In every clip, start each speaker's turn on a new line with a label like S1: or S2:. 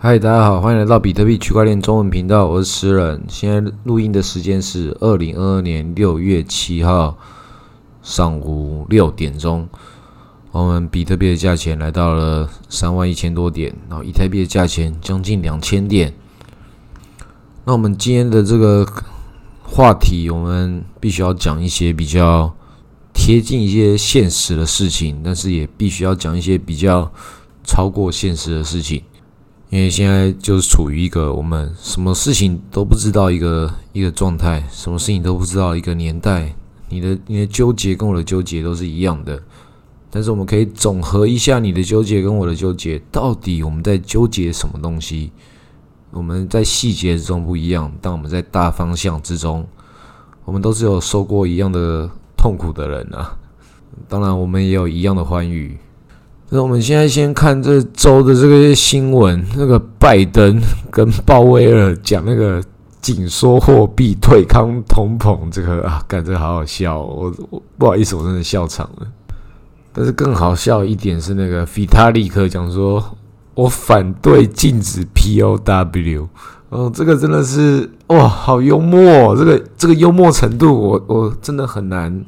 S1: 嗨，大家好，欢迎来到比特币区块链中文频道，我是诗人。现在录音的时间是二零二二年六月七号上午六点钟。我们比特币的价钱来到了三万一千多点，然后以太币的价钱将近两千点。那我们今天的这个话题，我们必须要讲一些比较贴近一些现实的事情，但是也必须要讲一些比较超过现实的事情。因为现在就是处于一个我们什么事情都不知道一个一个状态，什么事情都不知道一个年代。你的你的纠结跟我的纠结都是一样的，但是我们可以总和一下你的纠结跟我的纠结，到底我们在纠结什么东西？我们在细节之中不一样，但我们在大方向之中，我们都是有受过一样的痛苦的人啊。当然，我们也有一样的欢愉。那我们现在先看这周的这个新闻，那个拜登跟鲍威尔讲那个紧缩货币、对抗通膨，这个啊，感觉好好笑。哦我我不好意思，我真的笑场了。但是更好笑一点是，那个菲塔利克讲说，我反对禁止 POW。哦，这个真的是哇，好幽默！这个这个幽默程度，我我真的很难。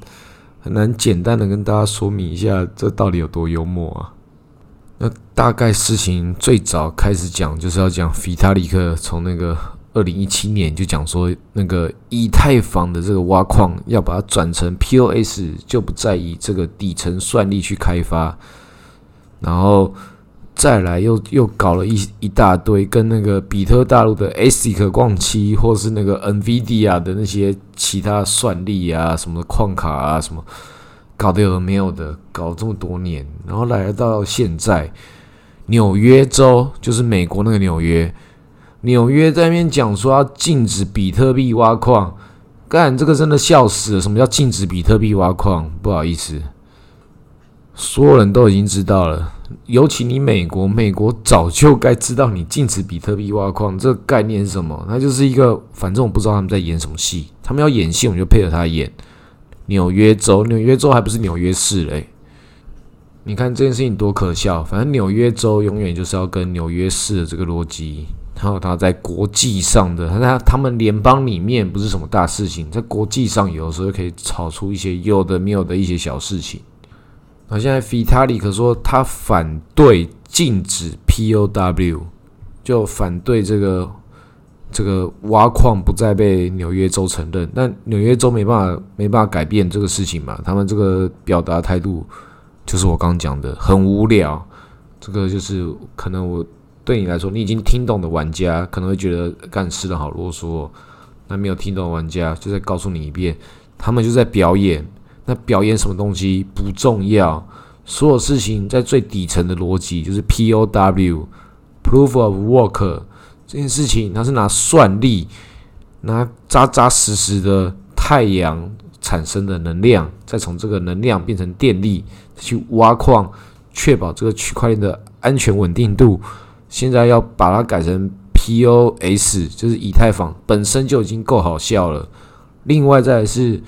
S1: 很难简单的跟大家说明一下，这到底有多幽默啊？那大概事情最早开始讲，就是要讲菲塔里克从那个二零一七年就讲说，那个以太坊的这个挖矿要把它转成 POS，就不再以这个底层算力去开发，然后。再来又又搞了一一大堆，跟那个比特大陆的 ASIC 矿期，或是那个 NVIDIA 的那些其他算力啊，什么矿卡啊，什么搞得有的没有的，搞这么多年，然后来到现在，纽约州就是美国那个纽约，纽约在那边讲说要禁止比特币挖矿，干这个真的笑死了！什么叫禁止比特币挖矿？不好意思，所有人都已经知道了。尤其你美国，美国早就该知道你禁止比特币挖矿这个概念是什么？那就是一个，反正我不知道他们在演什么戏。他们要演戏，我们就配合他演。纽约州，纽约州还不是纽约市嘞？你看这件事情多可笑！反正纽约州永远就是要跟纽约市的这个逻辑，还有他在国际上的，他他们联邦里面不是什么大事情，在国际上有的时候可以炒出一些有的没有的一些小事情。那现在 Vitalik 说他反对禁止 POW，就反对这个这个挖矿不再被纽约州承认。但纽约州没办法没办法改变这个事情嘛？他们这个表达态度就是我刚刚讲的很无聊。这个就是可能我对你来说，你已经听懂的玩家可能会觉得干事的好啰嗦。那没有听懂的玩家就再告诉你一遍，他们就在表演。那表演什么东西不重要，所有事情在最底层的逻辑就是 POW（Proof of Work） 这件事情，它是拿算力，拿扎扎实实的太阳产生的能量，再从这个能量变成电力去挖矿，确保这个区块链的安全稳定度。现在要把它改成 POS，就是以太坊本身就已经够好笑了。另外再是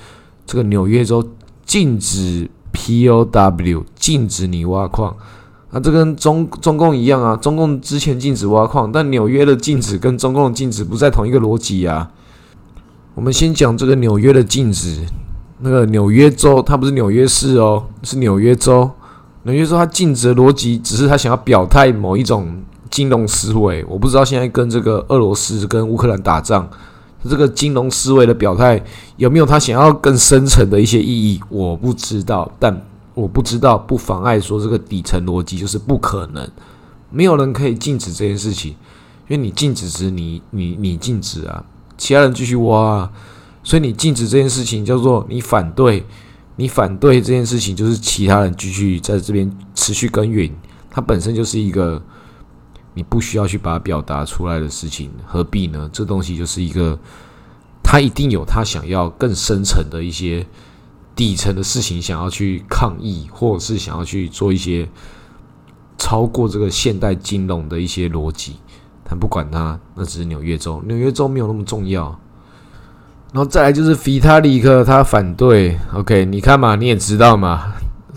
S1: 这个纽约州。禁止 POW，禁止你挖矿，那这跟中中共一样啊。中共之前禁止挖矿，但纽约的禁止跟中共的禁止不在同一个逻辑啊。我们先讲这个纽约的禁止，那个纽约州它不是纽约市哦，是纽约州。纽约州它禁止的逻辑只是他想要表态某一种金融思维。我不知道现在跟这个俄罗斯跟乌克兰打仗。这个金融思维的表态有没有他想要更深层的一些意义？我不知道，但我不知道不妨碍说这个底层逻辑就是不可能，没有人可以禁止这件事情，因为你禁止时你你你禁止啊，其他人继续挖，啊，所以你禁止这件事情叫做你反对，你反对这件事情就是其他人继续在这边持续耕耘，它本身就是一个。你不需要去把它表达出来的事情，何必呢？这东西就是一个，他一定有他想要更深层的一些底层的事情，想要去抗议，或者是想要去做一些超过这个现代金融的一些逻辑。但不管它，那只是纽约州，纽约州没有那么重要。然后再来就是菲塔利克，他反对。OK，你看嘛，你也知道嘛，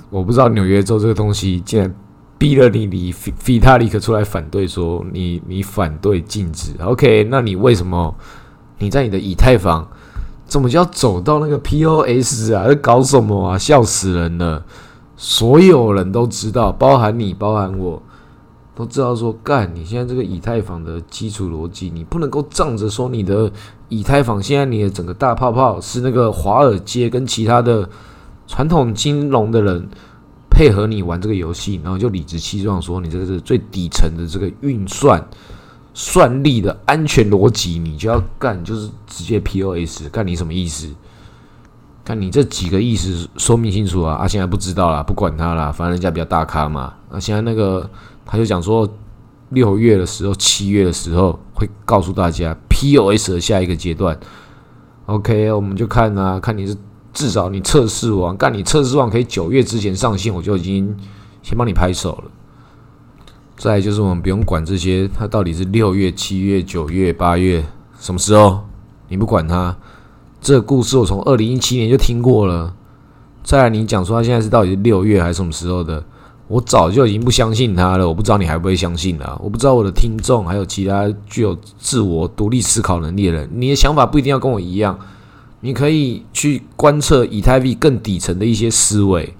S1: 我不知道纽约州这个东西竟然。逼了你，你费费塔利克出来反对，说你你反对禁止。OK，那你为什么你在你的以太坊怎么就要走到那个 POS 啊？在搞什么啊？笑死人了！所有人都知道，包含你，包含我，都知道说干。你现在这个以太坊的基础逻辑，你不能够仗着说你的以太坊现在你的整个大泡泡是那个华尔街跟其他的传统金融的人。配合你玩这个游戏，然后就理直气壮说你这个是最底层的这个运算算力的安全逻辑，你就要干，就是直接 POS，干你什么意思？看你这几个意思说明清楚啊！啊，现在不知道啦，不管他啦，反正人家比较大咖嘛。那现在那个他就讲说，六月的时候、七月的时候会告诉大家 POS 的下一个阶段。OK，我们就看啊，看你是。至少你测试完，干你测试完可以九月之前上线，我就已经先帮你拍手了。再就是我们不用管这些，它到底是六月、七月、九月、八月什么时候，你不管它。这个故事我从二零一七年就听过了。再来你讲说它现在是到底是六月还是什么时候的，我早就已经不相信它了。我不知道你还不会相信啊？我不知道我的听众还有其他具有自我独立思考能力的人，你的想法不一定要跟我一样。你可以去观测以太币更底层的一些思维，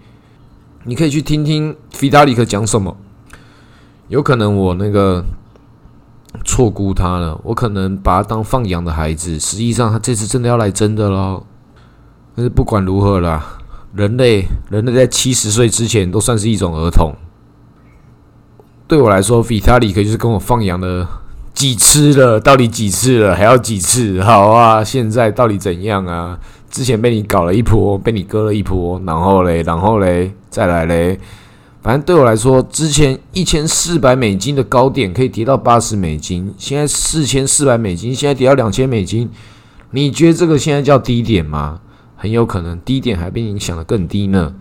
S1: 你可以去听听菲达里克讲什么。有可能我那个错估他了，我可能把他当放养的孩子，实际上他这次真的要来真的喽。但是不管如何啦，人类人类在七十岁之前都算是一种儿童。对我来说，菲达里可就是跟我放养的。几次了？到底几次了？还要几次？好啊！现在到底怎样啊？之前被你搞了一波，被你割了一波，然后嘞，然后嘞，再来嘞。反正对我来说，之前一千四百美金的高点可以跌到八十美金，现在四千四百美金，现在跌到两千美金。你觉得这个现在叫低点吗？很有可能低点还比你想的更低呢。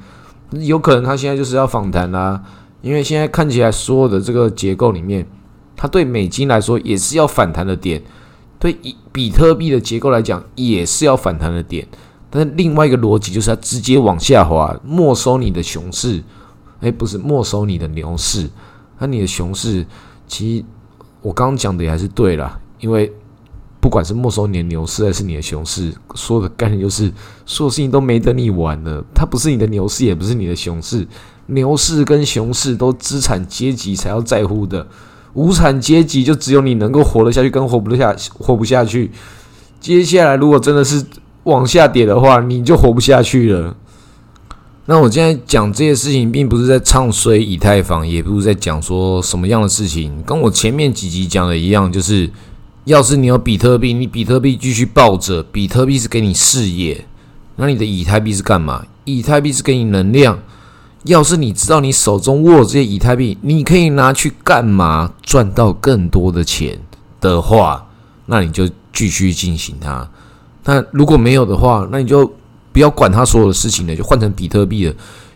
S1: 有可能它现在就是要反弹啦，因为现在看起来所有的这个结构里面。它对美金来说也是要反弹的点，对比特币的结构来讲也是要反弹的点，但是另外一个逻辑就是它直接往下滑，没收你的熊市，哎，不是没收你的牛市，那你的熊市，其实我刚刚讲的也还是对了，因为不管是没收你的牛市还是你的熊市，说的概念就是所有事情都没等你玩了，它不是你的牛市，也不是你的熊市，牛市跟熊市都资产阶级才要在乎的。无产阶级就只有你能够活得下去，跟活不得下活不下去。接下来如果真的是往下跌的话，你就活不下去了。那我现在讲这些事情，并不是在唱衰以太坊，也不是在讲说什么样的事情，跟我前面几集讲的一样，就是要是你有比特币，你比特币继续抱着，比特币是给你事业，那你的以太币是干嘛？以太币是给你能量。要是你知道你手中握这些以太币，你可以拿去干嘛赚到更多的钱的话，那你就继续进行它。那如果没有的话，那你就不要管它所有的事情了，就换成比特币了。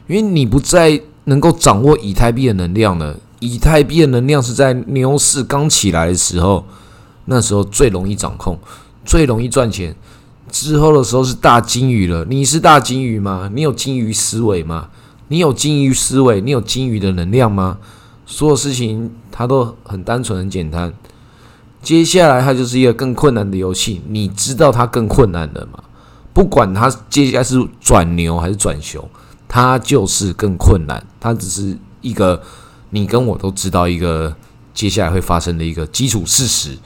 S1: 因为你不再能够掌握以太币的能量了。以太币的能量是在牛市刚起来的时候，那时候最容易掌控，最容易赚钱。之后的时候是大金鱼了。你是大金鱼吗？你有金鱼思维吗？你有金鱼思维，你有金鱼的能量吗？所有事情它都很单纯、很简单。接下来它就是一个更困难的游戏，你知道它更困难的吗？不管它接下来是转牛还是转熊，它就是更困难。它只是一个你跟我都知道一个接下来会发生的一个基础事实。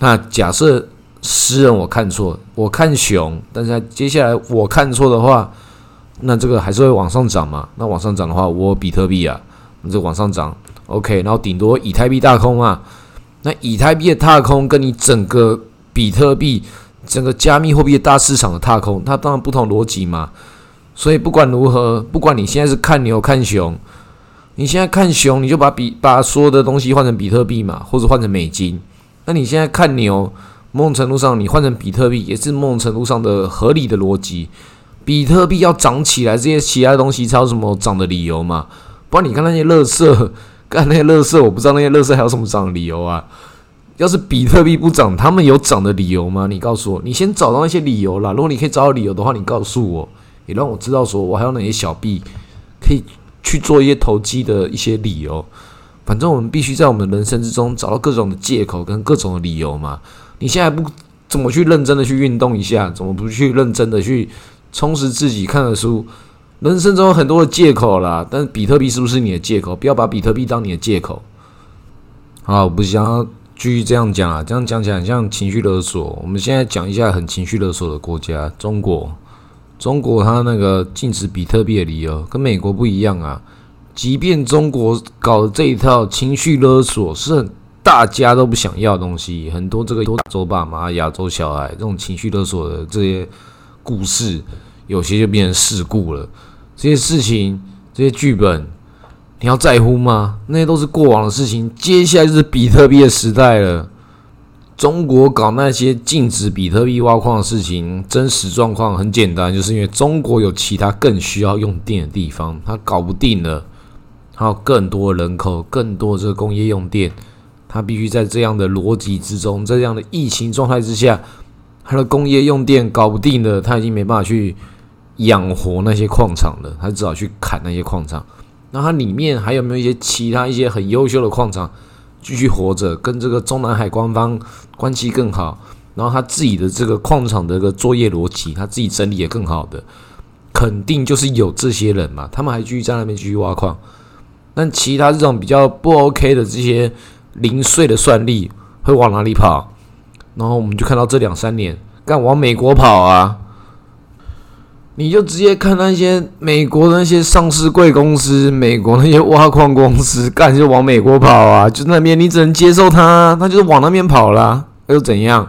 S1: 那假设诗人我看错，我看熊，但是接下来我看错的话。那这个还是会往上涨嘛？那往上涨的话，我比特币啊，那这往上涨，OK，然后顶多以太币大空啊。那以太币的踏空跟你整个比特币、整个加密货币的大市场的踏空，它当然不同逻辑嘛。所以不管如何，不管你现在是看牛看熊，你现在看熊，你就把比把所有的东西换成比特币嘛，或者换成美金。那你现在看牛，某种程度上你换成比特币也是某种程度上的合理的逻辑。比特币要涨起来，这些其他东西才有什么涨的理由嘛？不然你看那些乐色，看那些乐色，我不知道那些乐色还有什么涨的理由啊？要是比特币不涨，他们有涨的理由吗？你告诉我，你先找到那些理由啦。如果你可以找到理由的话，你告诉我，也让我知道说我还有哪些小币可以去做一些投机的一些理由。反正我们必须在我们人生之中找到各种的借口跟各种的理由嘛。你现在不怎么去认真的去运动一下，怎么不去认真的去充实自己看的书？人生中有很多的借口啦，但是比特币是不是你的借口？不要把比特币当你的借口。好，我不想要继续这样讲啊，这样讲起来很像情绪勒索。我们现在讲一下很情绪勒索的国家——中国。中国它那个禁止比特币的理由跟美国不一样啊。即便中国搞的这一套情绪勒索是很大家都不想要的东西，很多这个亚洲爸妈、亚洲小孩这种情绪勒索的这些故事，有些就变成事故了。这些事情、这些剧本，你要在乎吗？那些都是过往的事情。接下来就是比特币的时代了。中国搞那些禁止比特币挖矿的事情，真实状况很简单，就是因为中国有其他更需要用电的地方，它搞不定了。还有更多人口、更多这个工业用电，它必须在这样的逻辑之中，在这样的疫情状态之下，它的工业用电搞不定了，它已经没办法去。养活那些矿场了，他只好去砍那些矿场。那它里面还有没有一些其他一些很优秀的矿场继续活着，跟这个中南海官方关系更好？然后他自己的这个矿场的一个作业逻辑，他自己整理也更好的，肯定就是有这些人嘛。他们还继续在那边继续挖矿。但其他这种比较不 OK 的这些零碎的算力会往哪里跑？然后我们就看到这两三年，干往美国跑啊！你就直接看那些美国的那些上市贵公司，美国那些挖矿公司，干就往美国跑啊！就那边你只能接受它，它就是往那边跑啦。又怎样？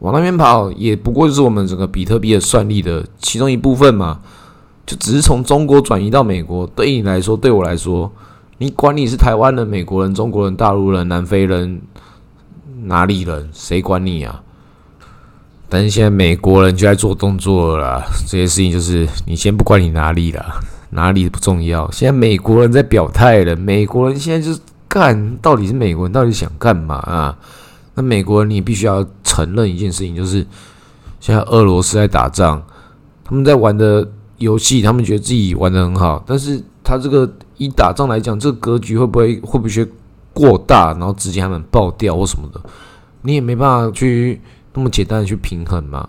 S1: 往那边跑也不过就是我们整个比特币的算力的其中一部分嘛。就只是从中国转移到美国，对你来说，对我来说，你管你是台湾人、美国人、中国人、大陆人、南非人、哪里人，谁管你啊？但是现在美国人就在做动作了，这些事情就是你先不管你哪里了，哪里不重要。现在美国人在表态了，美国人现在就是干，到底是美国人到底想干嘛啊？那美国人你必须要承认一件事情，就是现在俄罗斯在打仗，他们在玩的游戏，他们觉得自己玩的很好，但是他这个以打仗来讲，这个格局会不会会不会过大，然后直接他们爆掉或什么的，你也没办法去。那么简单的去平衡嘛？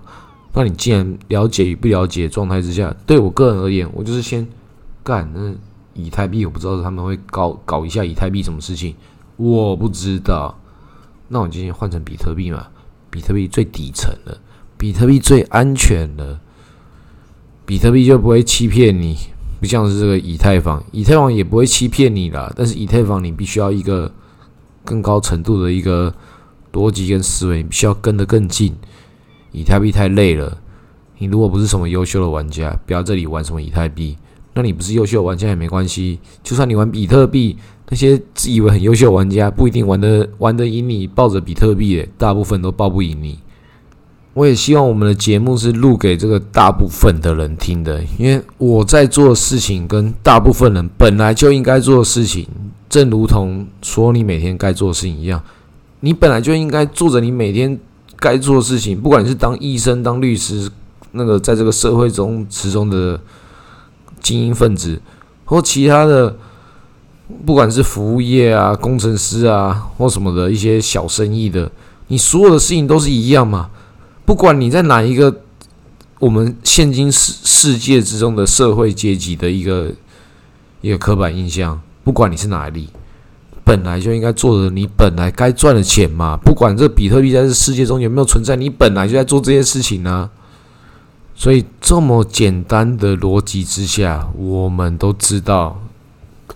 S1: 那你既然了解与不了解状态之下，对我个人而言，我就是先干那以太币，我不知道他们会搞搞一下以太币什么事情，我不知道。那我今天换成比特币嘛？比特币最底层的，比特币最安全的，比特币就不会欺骗你，不像是这个以太坊，以太坊也不会欺骗你啦。但是以太坊你必须要一个更高程度的一个。逻辑跟思维，你必须要跟得更近。以太币太累了，你如果不是什么优秀的玩家，不要这里玩什么以太币。那你不是优秀玩家也没关系，就算你玩比特币，那些自以为很优秀的玩家不一定玩得玩得赢你。抱着比特币，大部分都抱不赢你。我也希望我们的节目是录给这个大部分的人听的，因为我在做的事情跟大部分人本来就应该做的事情，正如同说你每天该做的事情一样。你本来就应该做着你每天该做的事情，不管你是当医生、当律师，那个在这个社会中始终的精英分子，或其他的，不管是服务业啊、工程师啊，或什么的一些小生意的，你所有的事情都是一样嘛？不管你在哪一个我们现今世世界之中的社会阶级的一个一个刻板印象，不管你是哪里。本来就应该做的，你本来该赚的钱嘛。不管这比特币在这世界中有没有存在，你本来就在做这些事情呢。所以这么简单的逻辑之下，我们都知道，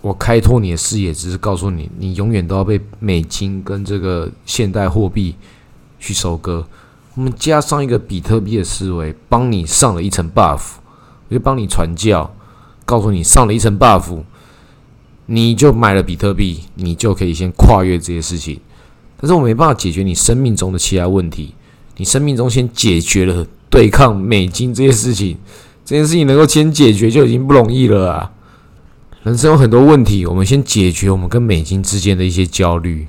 S1: 我开拓你的视野，只是告诉你，你永远都要被美金跟这个现代货币去收割。我们加上一个比特币的思维，帮你上了一层 buff，我就帮你传教，告诉你上了一层 buff。你就买了比特币，你就可以先跨越这些事情，但是我没办法解决你生命中的其他问题。你生命中先解决了对抗美金这些事情，这件事情能够先解决就已经不容易了啊！人生有很多问题，我们先解决我们跟美金之间的一些焦虑。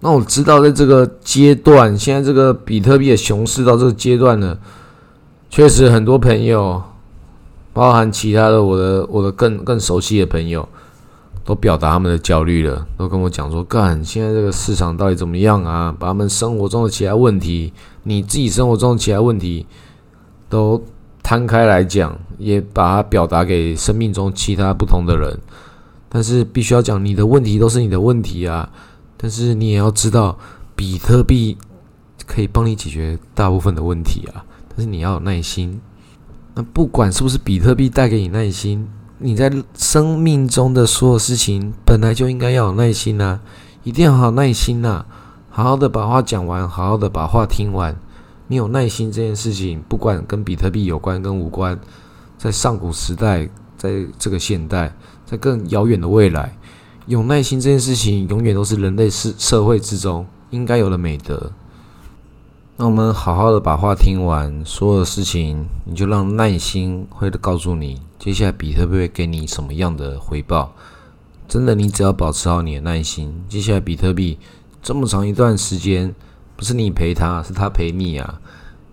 S1: 那我知道，在这个阶段，现在这个比特币的熊市到这个阶段呢，确实很多朋友包含其他的我的我的更更熟悉的朋友，都表达他们的焦虑了，都跟我讲说：“干，现在这个市场到底怎么样啊？把他们生活中的其他问题，你自己生活中的其他问题，都摊开来讲，也把它表达给生命中其他不同的人。但是必须要讲，你的问题都是你的问题啊！但是你也要知道，比特币可以帮你解决大部分的问题啊！但是你要有耐心。”那不管是不是比特币带给你耐心，你在生命中的所有事情本来就应该要有耐心呐，一定要好耐心呐，好好的把话讲完，好好的把话听完。你有耐心这件事情，不管跟比特币有关跟无关，在上古时代，在这个现代，在更遥远的未来，有耐心这件事情，永远都是人类社社会之中应该有的美德。那我们好好的把话听完，所有的事情你就让耐心会告诉你，接下来比特币会给你什么样的回报。真的，你只要保持好你的耐心，接下来比特币这么长一段时间，不是你陪他，是他陪你啊。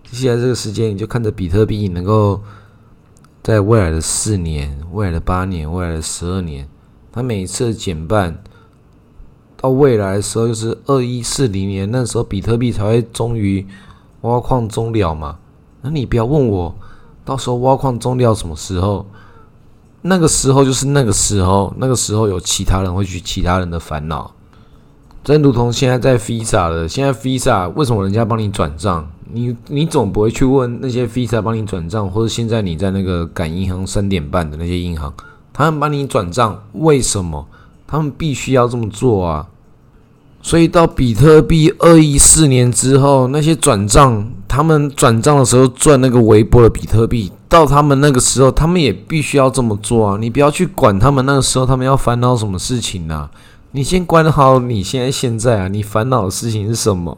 S1: 接下来这个时间，你就看着比特币能够在未来的四年、未来的八年、未来的十二年，它每一次减半。到未来的时候，就是二一四零年，那时候比特币才会终于挖矿终了嘛。那你不要问我，到时候挖矿终了什么时候？那个时候就是那个时候，那个时候有其他人会去其他人的烦恼。真如同现在在 Visa 的，现在 Visa 为什么人家帮你转账？你你总不会去问那些 Visa 帮你转账，或者现在你在那个赶银行三点半的那些银行，他们帮你转账，为什么？他们必须要这么做啊！所以到比特币二一四年之后，那些转账，他们转账的时候赚那个微波的比特币，到他们那个时候，他们也必须要这么做啊！你不要去管他们那个时候他们要烦恼什么事情啊！你先管好你现在现在啊！你烦恼的事情是什么？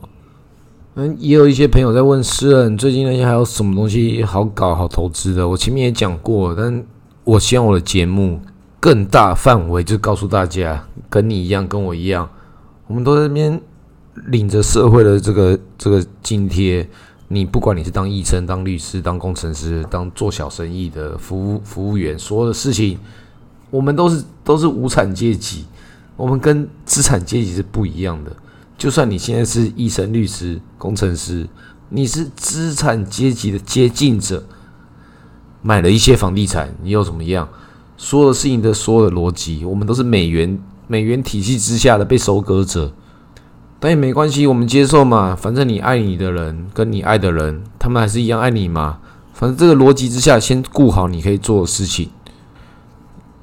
S1: 嗯，也有一些朋友在问诗人，最近那些还有什么东西好搞好投资的？我前面也讲过，但我希望我的节目更大范围，就告诉大家，跟你一样，跟我一样。我们都在那边领着社会的这个这个津贴，你不管你是当医生、当律师、当工程师、当做小生意的服务服务员，所有的事情，我们都是都是无产阶级，我们跟资产阶级是不一样的。就算你现在是医生、律师、工程师，你是资产阶级的接近者，买了一些房地产，你又怎么样？所有的事情的所有的逻辑，我们都是美元。美元体系之下的被收割者，但也没关系，我们接受嘛。反正你爱你的人跟你爱的人，他们还是一样爱你嘛。反正这个逻辑之下，先顾好你可以做的事情。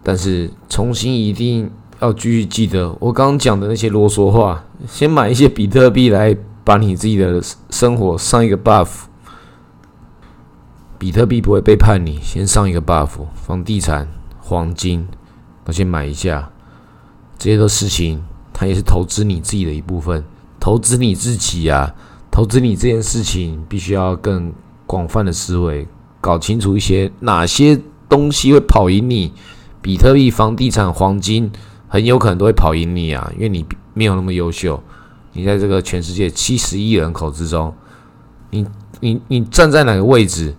S1: 但是重新一定要继续记得我刚刚讲的那些啰嗦话。先买一些比特币来把你自己的生活上一个 buff。比特币不会背叛你，先上一个 buff。房地产、黄金，那先买一下。这些的事情，它也是投资你自己的一部分，投资你自己啊，投资你这件事情，必须要更广泛的思维，搞清楚一些哪些东西会跑赢你。比特币、房地产、黄金，很有可能都会跑赢你啊，因为你没有那么优秀。你在这个全世界七十亿人口之中，你你你站在哪个位置？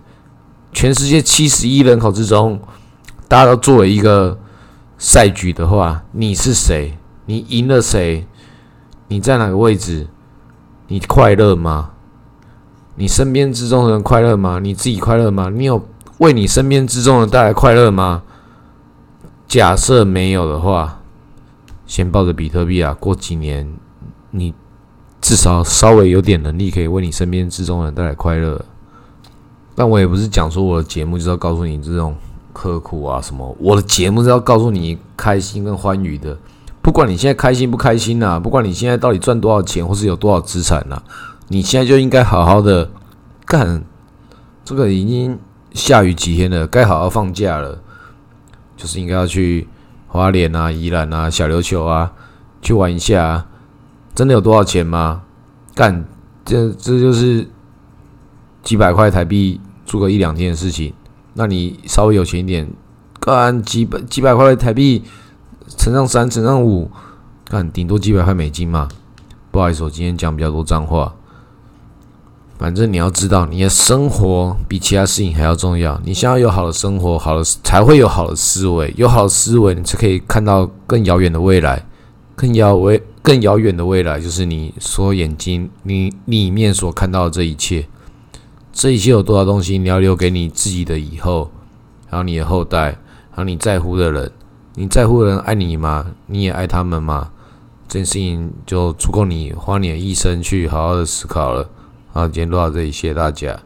S1: 全世界七十亿人口之中，大家都作为一个。赛局的话，你是谁？你赢了谁？你在哪个位置？你快乐吗？你身边之中的人快乐吗？你自己快乐吗？你有为你身边之中的人带来快乐吗？假设没有的话，先抱着比特币啊，过几年你至少稍微有点能力，可以为你身边之中的人带来快乐。但我也不是讲说我的节目就是要告诉你这种。刻苦啊，什么？我的节目是要告诉你开心跟欢愉的，不管你现在开心不开心呐，不管你现在到底赚多少钱或是有多少资产呐，你现在就应该好好的干。这个已经下雨几天了，该好好放假了，就是应该要去花莲啊、宜兰啊、小琉球啊去玩一下。啊真的有多少钱吗？干，这这就是几百块台币住个一两天的事情。那你稍微有钱一点，干几百几百块台币乘上三乘上五，干顶多几百块美金嘛。不好意思，我今天讲比较多脏话。反正你要知道，你的生活比其他事情还要重要。你想要有好的生活，好的才会有好的思维，有好的思维，你才可以看到更遥远的未来。更遥未更遥远的未来，就是你所眼睛你里面所看到的这一切。这一切有多少东西，你要留给你自己的以后，还有你的后代，还有你在乎的人。你在乎的人爱你吗？你也爱他们吗？这件事情就足够你花你的一生去好好的思考了。好，今天录到这里，谢谢大家。